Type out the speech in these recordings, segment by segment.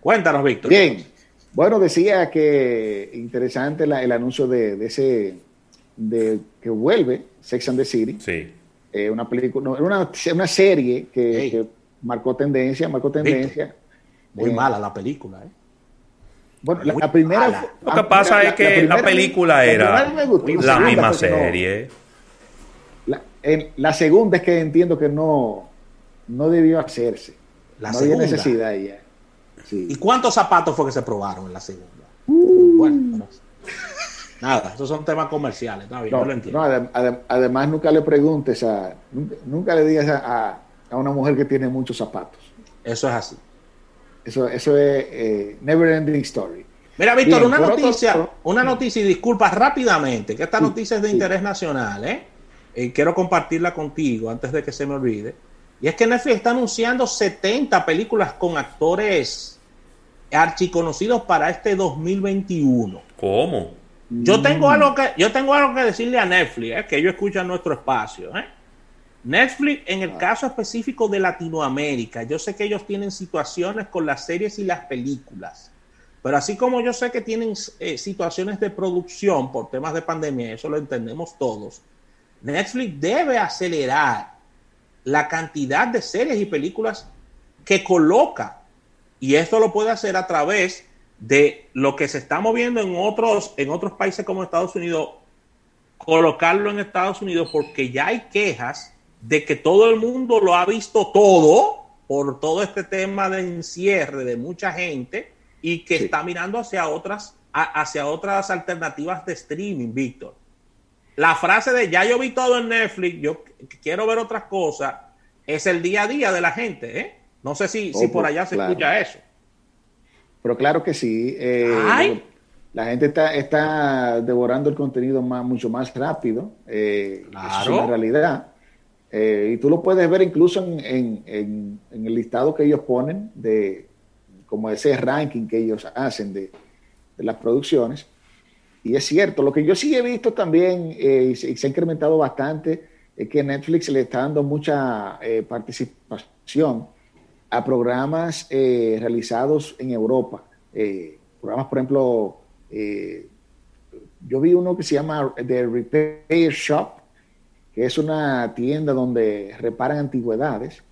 Cuéntanos, Víctor. Bien. Bueno, decía que interesante el anuncio de, ese de que vuelve Sex and the City. Sí. Eh, una película, una, una serie que, marcó tendencia, marcó tendencia. Muy mala la película, ¿eh? Bueno, la, primera. Lo que pasa es que la, película era la, misma serie. La, segunda es que entiendo que no, no debió hacerse. La no había necesidad ya. ¿Y cuántos zapatos fue que se probaron en la segunda? Uh. Bueno, nada, esos son temas comerciales. No, lo entiendo. además, nunca le preguntes a. Nunca, le digas a, a una mujer que tiene muchos zapatos. Eso es así. Eso, eso es eh, never ending story. Mira, Víctor, una noticia, una noticia y disculpa rápidamente, que esta noticia es de interés nacional, ¿eh? Y quiero compartirla contigo antes de que se me olvide. Y es que Netflix está anunciando 70 películas con actores archiconocidos para este 2021. ¿Cómo? Yo tengo algo que, yo tengo algo que decirle a Netflix, ¿eh? que ellos escuchan nuestro espacio, ¿eh? Netflix, en el ah. caso específico de Latinoamérica, yo sé que ellos tienen situaciones con las series y las películas, pero así como yo sé que tienen eh, situaciones de producción por temas de pandemia, eso lo entendemos todos, Netflix debe acelerar la cantidad de series y películas que coloca. Y esto lo puede hacer a través de lo que se está moviendo en otros, en otros países como Estados Unidos, colocarlo en Estados Unidos porque ya hay quejas de que todo el mundo lo ha visto todo por todo este tema de encierre de mucha gente y que está mirando hacia otras, hacia otras alternativas de streaming, Víctor. La frase de ya yo vi todo en Netflix, yo quiero ver otras cosas, es el día a día de la gente, ¿eh? No sé si, si oh, por allá se escucha eso. Pero claro que sí. Eh, la gente está, está devorando el contenido más, mucho más rápido. Eh, claro. es una realidad. Eh, y tú lo puedes ver incluso en, el listado que ellos ponen de como ese ranking que ellos hacen de, las producciones. Y es cierto, lo que yo sí he visto también eh, y, se, ha incrementado bastante es que Netflix le está dando mucha eh, participación a programas realizados en Europa. programas, por ejemplo, yo vi uno que se llama The Repair Shop, que es una tienda donde reparan antigüedades.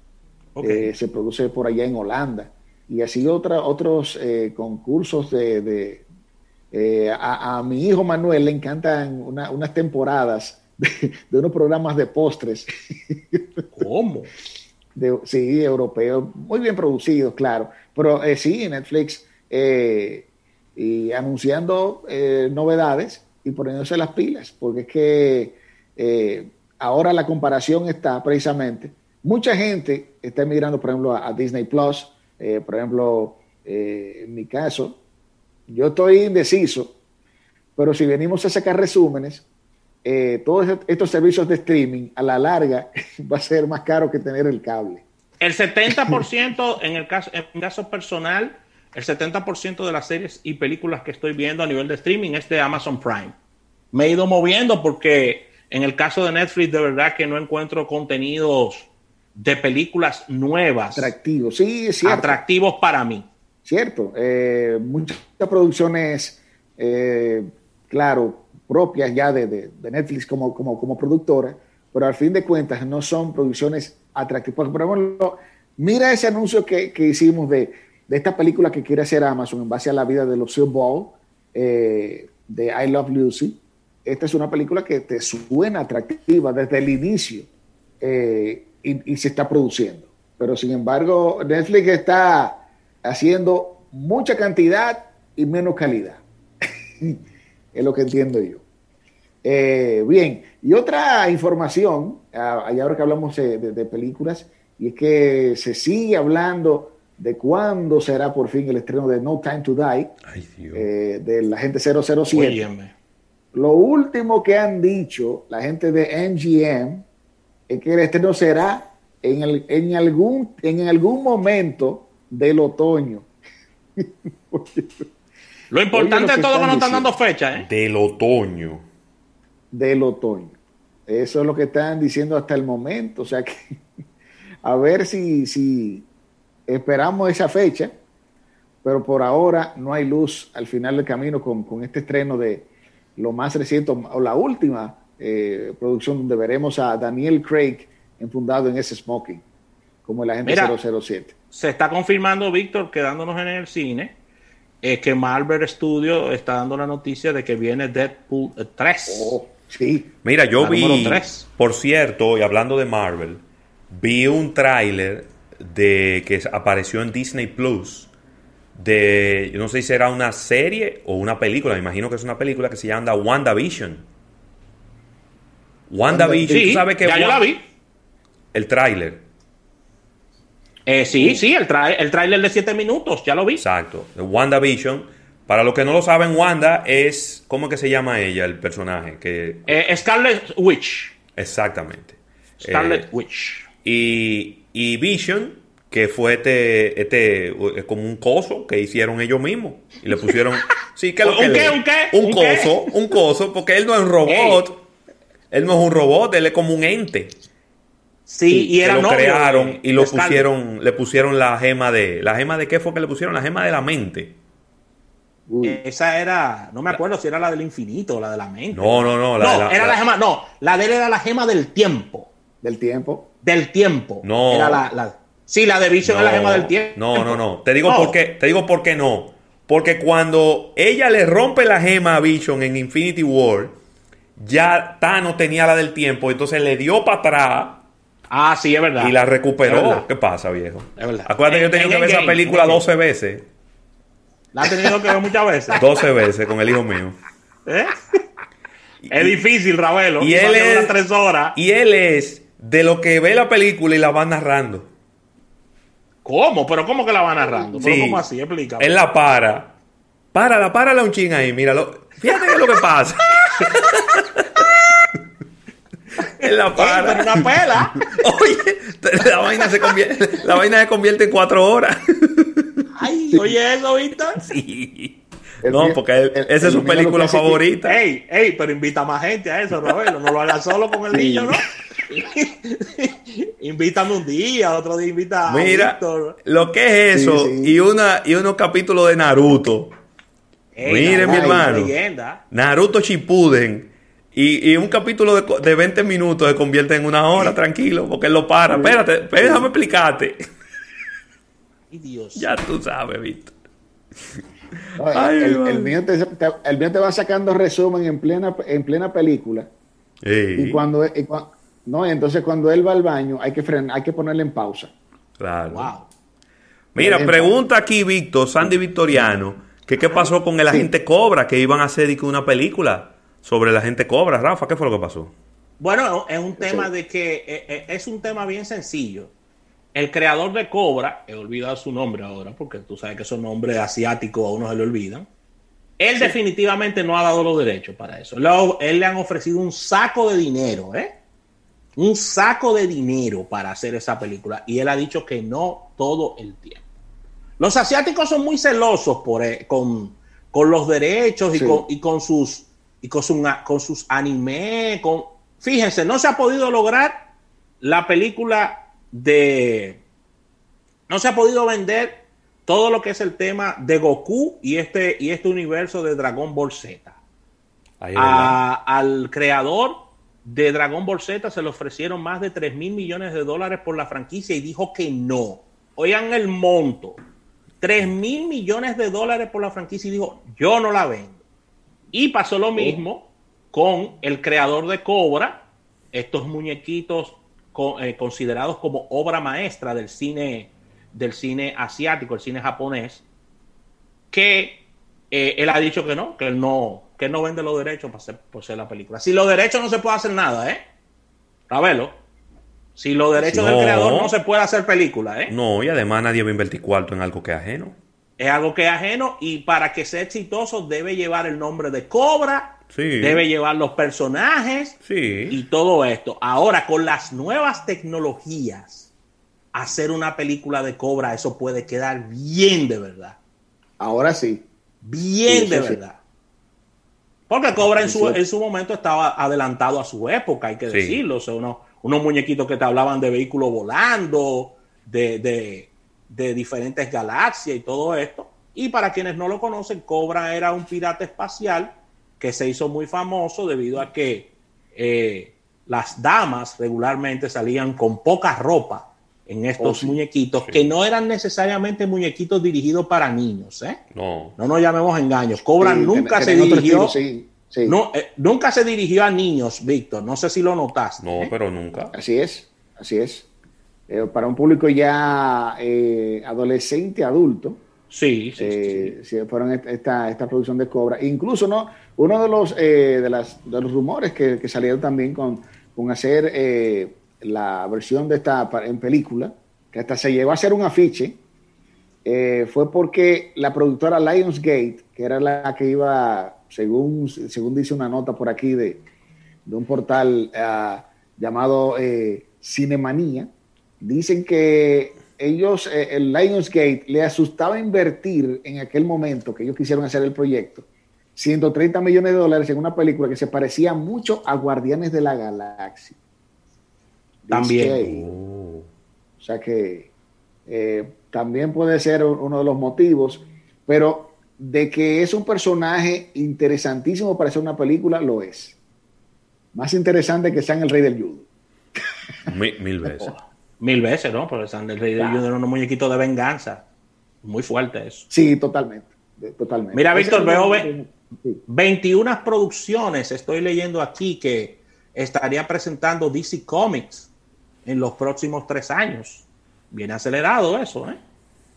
Eh, se produce por allá en Holanda. Y así otra, otros eh, concursos de... Eh, a, mi hijo Manuel le encantan unas temporadas de, unos programas de postres. ¿Cómo? sí, europeos, muy bien producidos, claro. Pero sí, Netflix y anunciando novedades y poniéndose las pilas, porque es que ahora la comparación está precisamente, mucha gente está emigrando, por ejemplo, a, Disney Plus, eh, por ejemplo, eh, en mi caso, yo estoy indeciso, pero si venimos a sacar resúmenes, eh, todos estos servicios de streaming a la larga va a ser más caro que tener el cable. El 70% en el caso, en caso personal, el 70% de las series y películas que estoy viendo a nivel de streaming es de Amazon Prime. Me he ido moviendo porque en el caso de Netflix, de verdad que no encuentro contenidos de películas nuevas. Atractivos, sí, es cierto. Atractivos para mí. Cierto. Eh, muchas producciones, eh, claro, propias ya de, Netflix como, como, como, productora, pero al fin de cuentas no son producciones atractivas. Por ejemplo, mira ese anuncio que, hicimos de, esta película que quiere hacer Amazon en base a la vida de Lucille Ball, eh, de I Love Lucy esta es una película que te suena atractiva desde el inicio eh, y, se está produciendo. Pero sin embargo, Netflix está haciendo mucha cantidad y menos calidad. es lo que entiendo yo. Eh, bien, y otra información, allá ahora que hablamos de, películas, y es que se sigue hablando de cuándo será por fin el estreno de No Time to Die, eh, de la gente 007. Lo último que han dicho la gente de NGM es que el estreno será en, en, algún, en algún momento del otoño. Lo importante de todo es que no están dando fecha. ¿eh? Del otoño. Del otoño. Eso es lo que están diciendo hasta el momento. O sea que a ver si, si esperamos esa fecha, pero por ahora no hay luz al final del camino con, con este estreno de lo más reciente o la última eh, producción donde veremos a Daniel Craig enfundado en ese smoking como el agente 007. Se está confirmando, Víctor, quedándonos en el cine, eh, que Marvel Studios está dando la noticia de que viene Deadpool 3. sí. Mira, yo vi, por cierto, y hablando de Marvel, vi un tráiler de que apareció en Disney Plus de, yo no sé si será una serie o una película, me imagino que es una película que se llama WandaVision. WandaVision, sí, ¿sabes que ya yo la vi. El tráiler. Eh, sí, sí, el, el tráiler de 7 minutos, ya lo vi. Exacto, WandaVision. Para los que no lo saben, Wanda es, ¿cómo que se llama ella, el personaje? Que... Eh, Scarlet Witch. Exactamente. Scarlet eh, Witch. Y, y Vision que fue este, este, como un coso que hicieron ellos mismos. Y le pusieron, sí, que lo que ¿Un, qué, ¿Un qué? Un, coso, un coso, porque él no es un robot. Él no es un robot, él es como un ente. Sí, y era lo crearon y lo pusieron, le pusieron la gema de, la gema de qué fue que le pusieron, la gema de la mente. Esa era, no me acuerdo si era la del infinito o la de la mente. No, no, no. La no, era la, gema, no, la de él era la gema del tiempo. Del tiempo. Del tiempo. No. Era la Sí, la de Vision es la gema del tiempo. No, no, no. Te digo por qué, te digo por qué no. Porque cuando ella le rompe la gema a Vision en Infinity War, ya Thanos tenía la del tiempo, entonces le dio para atrás. Ah, sí, es verdad. Y la recuperó. ¿Qué pasa, viejo? Es verdad. Acuérdate que yo tenía que ver esa película 12 veces. La ha tenido que ver muchas veces. 12 veces con el hijo mío. ¿Eh? es difícil, Ravelo. Y él es, tres horas. Y él es de lo que ve la película y la va narrando. ¿Cómo? ¿Pero cómo que la va narrando? ¿Pero cómo así? Explica. Él la para. Párala, párala un ching ahí, míralo. Fíjate qué es lo que pasa. Él la para. Ey, una pela. Oye, la vaina, se convierte, la vaina se convierte en cuatro horas. Ay, oye eso, Víctor. Sí. no, porque esa es su película favorita. Ey, ey, pero invita más gente a eso, Roberto. No lo hagas solo con el niño, ¿no? Invítame un día, otro día invita a Mira, lo que es eso y una y unos capítulos de Naruto. Mire, mi hermano. Naruto Shippuden. Y, un capítulo de, 20 minutos se convierte en una hora, tranquilo, porque él lo para. Espérate, déjame explicarte. Dios. Ya tú sabes, Víctor. el, mío te, va sacando resumen en plena, en plena película. Y cuando, no, entonces cuando él va al baño hay que frenar, hay que ponerle en pausa. Claro. Mira, pregunta aquí Víctor, Sandy Victoriano, que qué pasó con el agente Cobra, que iban a hacer una película sobre el agente Cobra. Rafa, ¿qué fue lo que pasó? Bueno, es un tema de que eh, eh, es un tema bien sencillo. El creador de Cobra, he olvidado su nombre ahora, porque tú sabes que esos nombres asiáticos a uno se le olvidan. Él definitivamente no ha dado los derechos para eso. él le han ofrecido un saco de dinero, ¿eh? un saco de dinero para hacer esa película y él ha dicho que no todo el tiempo. Los asiáticos son muy celosos por, eh, con, los derechos y, con, sus y con, con sus anime. Con, fíjense, no se ha podido lograr la película de... No se ha podido vender todo lo que es el tema de Goku y este, y este universo de Dragon Ball Z. al creador de Dragon Ball Z se le ofrecieron más de 3 mil millones de dólares por la franquicia y dijo que no. Oigan el monto. 3 mil millones de dólares por la franquicia y dijo, yo no la vendo. Y pasó lo mismo con el creador de Cobra, estos muñequitos eh, considerados como obra maestra del cine, del cine asiático, el cine japonés, que eh, él ha dicho que no, que él no, que no vende los derechos para hacer, por ser la película. Si los derechos no se puede hacer nada, ¿eh? Ravelo. Si los derechos del creador no se puede hacer película, ¿eh? No, y además nadie va a invertir cuarto en algo que es ajeno. Es algo que es ajeno y para que sea exitoso debe llevar el nombre de Cobra, sí. debe llevar los personajes sí. y todo esto. Ahora, con las nuevas tecnologías, hacer una película de Cobra, eso puede quedar bien de verdad. Ahora sí. Bien de verdad. Porque Cobra en su, en su momento estaba adelantado a su época, hay que decirlo. O sea, unos, muñequitos que te hablaban de vehículos volando, de, de, diferentes galaxias y todo esto. Y para quienes no lo conocen, Cobra era un pirata espacial que se hizo muy famoso debido a que eh, las damas regularmente salían con poca ropa en estos oh, muñequitos, que no eran necesariamente muñequitos dirigidos para niños. ¿eh? No. No nos llamemos engaños. Cobra nunca se dirigió. No, eh, nunca se dirigió a niños, Víctor. No sé si lo notaste. No, ¿eh? pero nunca. Así es, así es. Para un público ya adolescente, adulto. Sí, sí, sí, Fueron esta, esta producción de Cobra. Incluso, ¿no? Uno de los, de las, de los rumores que, que salieron también con, con hacer la versión de esta en película, que hasta se llevó a hacer un afiche, eh, fue porque la productora Lionsgate, que era la que iba, según, según dice una nota por aquí de, un portal uh, llamado eh, Cinemanía, dicen que ellos, eh, el Lionsgate, le asustaba invertir en aquel momento que ellos quisieron hacer el proyecto 130 millones de dólares en una película que se parecía mucho a Guardianes de la Galaxia. También. O sea que eh, también puede ser uno de los motivos, pero de que es un personaje interesantísimo para hacer una película, lo es. Más interesante que sean el rey del judo. Mil, veces. Mil veces, ¿no? Porque sean el rey del judo era un muñequito de venganza. Muy fuerte eso. Sí, totalmente. totalmente. Mira, Víctor, veo 21 producciones, estoy leyendo aquí que estaría presentando DC Comics en los próximos tres años. Viene acelerado eso, ¿eh?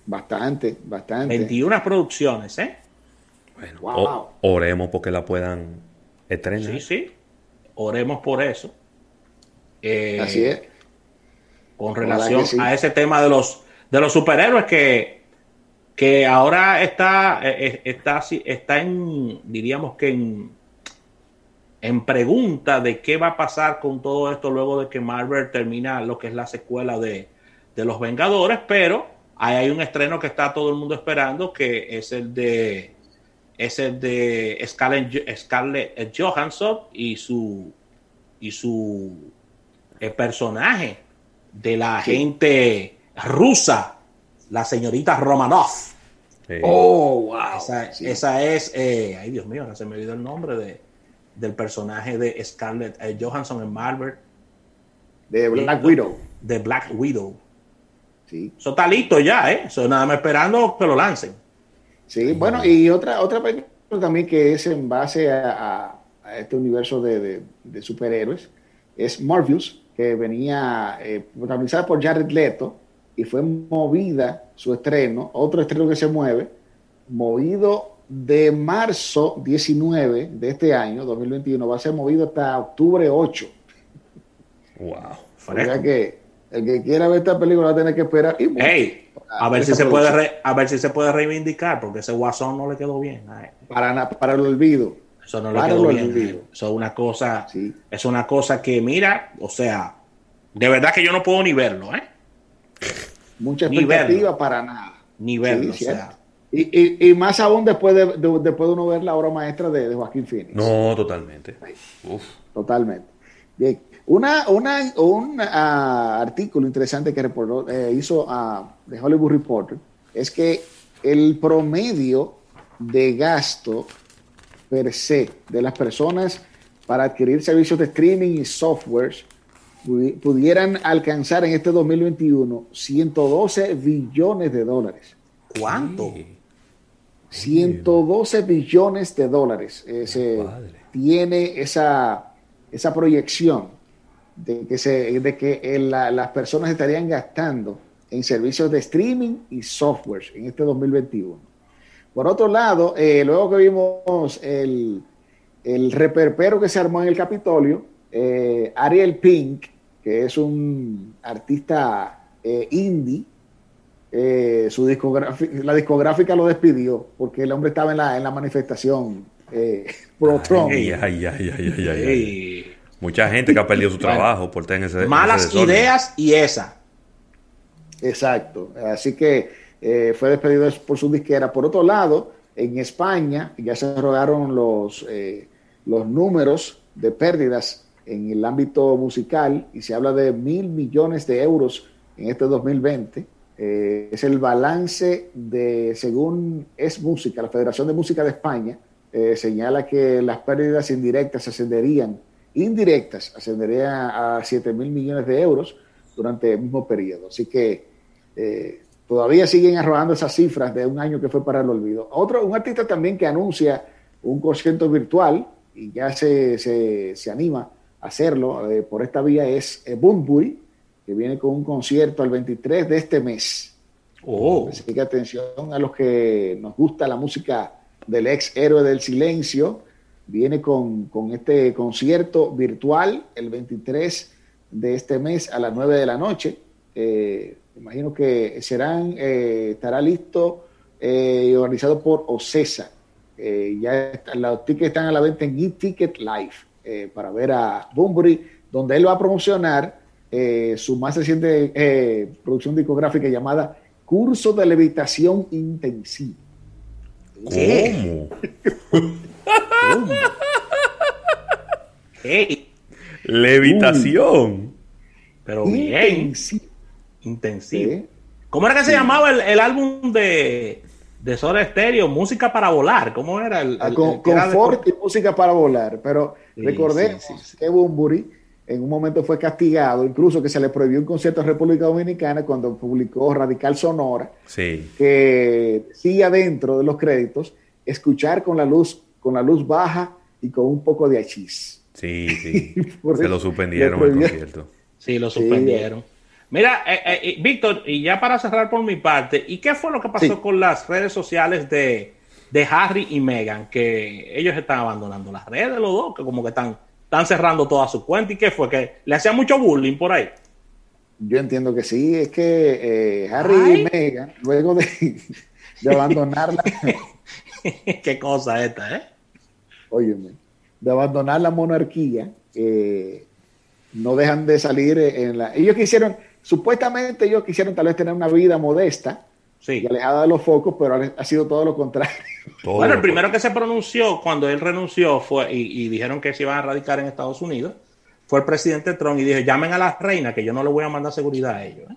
Bastante, bastante. 21 producciones, ¿eh? Bueno, oremos porque la puedan estrenar. Sí, sí. Oremos por eso. Eh, Así es. Con relación a ese tema de los, de los superhéroes que, que ahora está, eh, eh, está, está en, diríamos que en, en pregunta de qué va a pasar con todo esto luego de que Marvel termina lo que es la secuela de, Los Vengadores, pero ahí hay un estreno que está todo el mundo esperando, que es el de es el de Scarlett, Johansson y su y su eh, personaje de la gente rusa, la señorita Romanoff. Oh, wow. Esa, es, eh, ay Dios mío, no se me olvidó el nombre de, del personaje de Scarlett eh, Johansson en Marvel. De Black Widow. De Black Widow. Sí. Eso está listo ya, ¿eh? Eso nada más esperando que lo lancen. Sí, bueno, y otra, otra película también que es en base a, este universo de, superhéroes es Morpheus, que venía eh, protagonizada por Jared Leto y fue movida su estreno, otro estreno que se mueve, movido de marzo 19 de este año, 2021, va a ser movido hasta octubre 8. Wow. O sea que el que quiera ver esta película va a tener que esperar. a, ver si se puede a ver si se puede reivindicar, porque ese guasón no le quedó bien. Para, para el olvido. Eso no le quedó bien. Eso es una cosa, es una cosa que, mira, o sea, de verdad que yo no puedo ni verlo, ¿eh? Mucha expectativa para nada. Ni verlo, o sea. Y, y, más aún después de, después de uno ver la obra maestra de, Joaquín Phoenix. No, totalmente. Totalmente. Bien. Una, una, un ah, artículo interesante que eh, hizo uh, The Hollywood Reporter es que el promedio de gasto per se de las personas para adquirir servicios de streaming y softwares pudieran alcanzar en este 2021 112 billones de dólares. ¿Cuánto? 112 billones de dólares eh, tiene esa, esa proyección de que, se, de que las personas estarían gastando en servicios de streaming y software en este 2021. Por otro lado, eh, luego que vimos el, el, reperpero que se armó en el Capitolio, eh, Ariel Pink, que es un artista indie, eh, su discográfica, la discográfica lo despidió porque el hombre estaba en la, en la manifestación eh, pro Trump. Mucha gente que ha perdido su trabajo por tener ese malas ideas y esa. Exacto. Así que eh, fue despedido por su disquera. Por otro lado, en España ya se rogaron los los números de pérdidas en el ámbito musical y se habla de mil millones de euros en este 2020. Eh, es el balance de, según es música, la Federación de Música de España, eh, señala que las pérdidas indirectas ascenderían, indirectas, ascenderían a 7 mil millones de euros durante el mismo periodo. Así que eh, todavía siguen arrojando esas cifras de un año que fue para el olvido. Otro, un artista también que anuncia un concierto virtual y ya se, se, anima a hacerlo eh, por esta vía es eh, que viene con un concierto el 23 de este mes. Oh. Así que atención a los que nos gusta la música del ex héroe del silencio. Viene con, con este concierto virtual el 23 de este mes a las 9 de la noche. Eh, imagino que serán, eh, estará listo eh, y organizado por OCESA. ya los tickets están a la venta en eTicket Live para ver a Bunbury, donde él va a promocionar su más reciente producción discográfica llamada Curso de Levitación Intensiva. ¿Cómo? ¿Cómo? Levitación. Pero bien. Intensivo. ¿Cómo era que se llamaba el, álbum de, de Soda Stereo? Música para volar. ¿Cómo era? El, ah, confort y música para volar. Pero recordemos que Bumburi en un momento fue castigado, incluso que se le prohibió un concierto en República Dominicana cuando publicó Radical Sonora, sí. que sigue adentro de los créditos, escuchar con la luz, con la luz baja y con un poco de achís. Sí, sí. Se lo suspendieron el concierto. Sí, lo suspendieron. Mira, eh, eh, eh, Víctor, y ya para cerrar por mi parte, ¿y qué fue lo que pasó con las redes sociales de, Harry y Meghan? Que ellos están abandonando las redes, los dos, que como que están, están cerrando toda su cuenta. ¿Y qué fue? ¿Que le hacían mucho bullying por ahí? Yo entiendo que sí, es que Harry y Meghan, luego de, de abandonarla. qué cosa esta, ¿eh? Óyeme de abandonar la monarquía, eh, no dejan de salir en la... Ellos quisieron, supuestamente ellos quisieron tal vez tener una vida modesta y alejada de los focos, pero ha, sido todo lo contrario. bueno, el primero que se pronunció cuando él renunció fue, y, dijeron que se iban a radicar en Estados Unidos, fue el presidente Trump y dijo, llamen a la reina, que yo no le voy a mandar seguridad a ellos. ¿eh?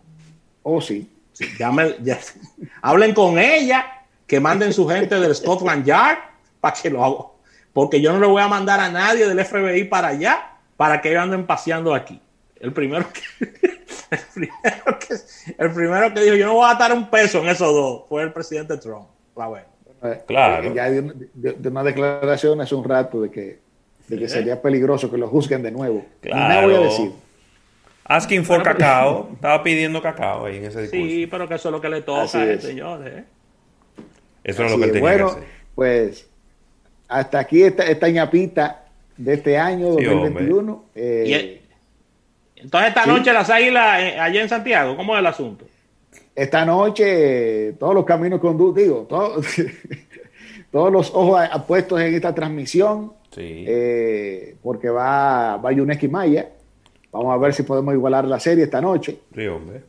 Oh, sí. sí hablen con ella, que manden su gente del Scotland Yard para que lo haga porque yo no le voy a mandar a nadie del FBI para allá para que ellos anden paseando aquí. El primero que, el primero que, dijo, yo no voy a dar un peso en esos dos, fue el presidente Trump. Eh, claro. Ya de, una declaración hace un rato de que, que sería peligroso que lo juzguen de nuevo. Claro. voy a decir. Asking for cacao. Estaba pidiendo cacao ahí en ese discurso. Sí, pero que eso es lo que le toca a señor. ¿eh? Eso es lo que él tenía bueno, que hacer. Pues hasta aquí esta, esta ñapita de este año 2021. Eh, entonces esta noche las águilas eh, allá en Santiago, ¿cómo es el asunto? Esta noche todos los caminos conductivos, todos los ojos puestos en esta transmisión, eh, porque va, va Yuneski Maya. Vamos a ver si podemos igualar la serie esta noche.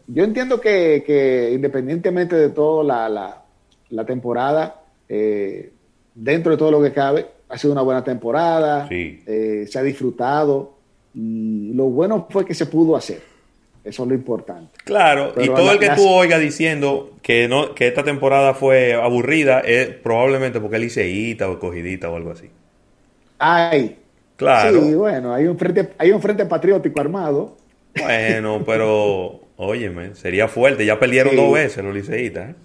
Yo entiendo que, independientemente de todo la, la, temporada, dentro de todo lo que cabe, ha sido una buena temporada, eh, se ha disfrutado y lo bueno fue que se pudo hacer. Eso es lo importante. Claro, y todo el que tú oigas diciendo que no que esta temporada fue aburrida es probablemente porque es liceíta o cogidita o algo así. Ay. Claro. Sí, bueno, hay un frente, hay un frente patriótico armado. Bueno, pero óyeme, sería fuerte. Ya perdieron dos veces los liceítas. ¿eh?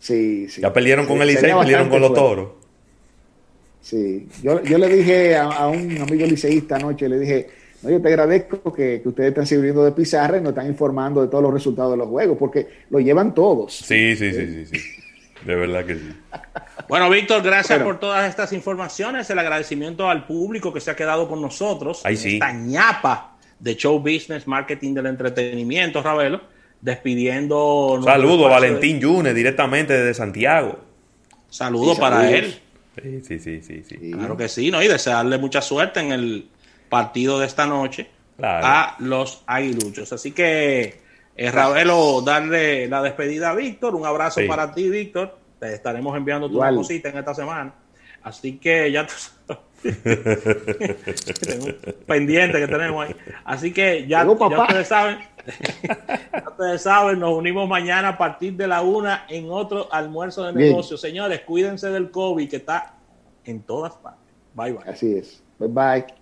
Sí, sí. Ya perdieron con el Licey, perdieron con los toros. Sí, yo, yo le dije a, un amigo liceísta anoche, le dije, no, yo te agradezco que, ustedes están sirviendo de pizarra y nos están informando de todos los resultados de los juegos, porque lo llevan todos. Sí, sí, sí, sí, sí. De verdad que sí. Bueno, Víctor, gracias por todas estas informaciones. El agradecimiento al público que se ha quedado con nosotros. Ahí sí. Esta ñapa de show business, marketing del entretenimiento, Ravelo despidiendo. Saludo a Valentín Yunes directamente desde Santiago. Saludo para él. Sí, sí, sí, sí, Claro que sí, ¿no? Y desearle mucha suerte en el partido de esta noche a los aguiluchos. Así que, eh, Ravelo, darle la despedida a Víctor. Un abrazo para ti, Víctor. Te estaremos enviando tu cosita en esta semana. Así que ya tú pendiente que tenemos ahí. Así que ya, ya ustedes saben, ya ustedes saben, nos unimos mañana a partir de la una en otro almuerzo de negocios. Señores, cuídense del COVID que está en todas partes. Bye bye. Así es. Bye bye.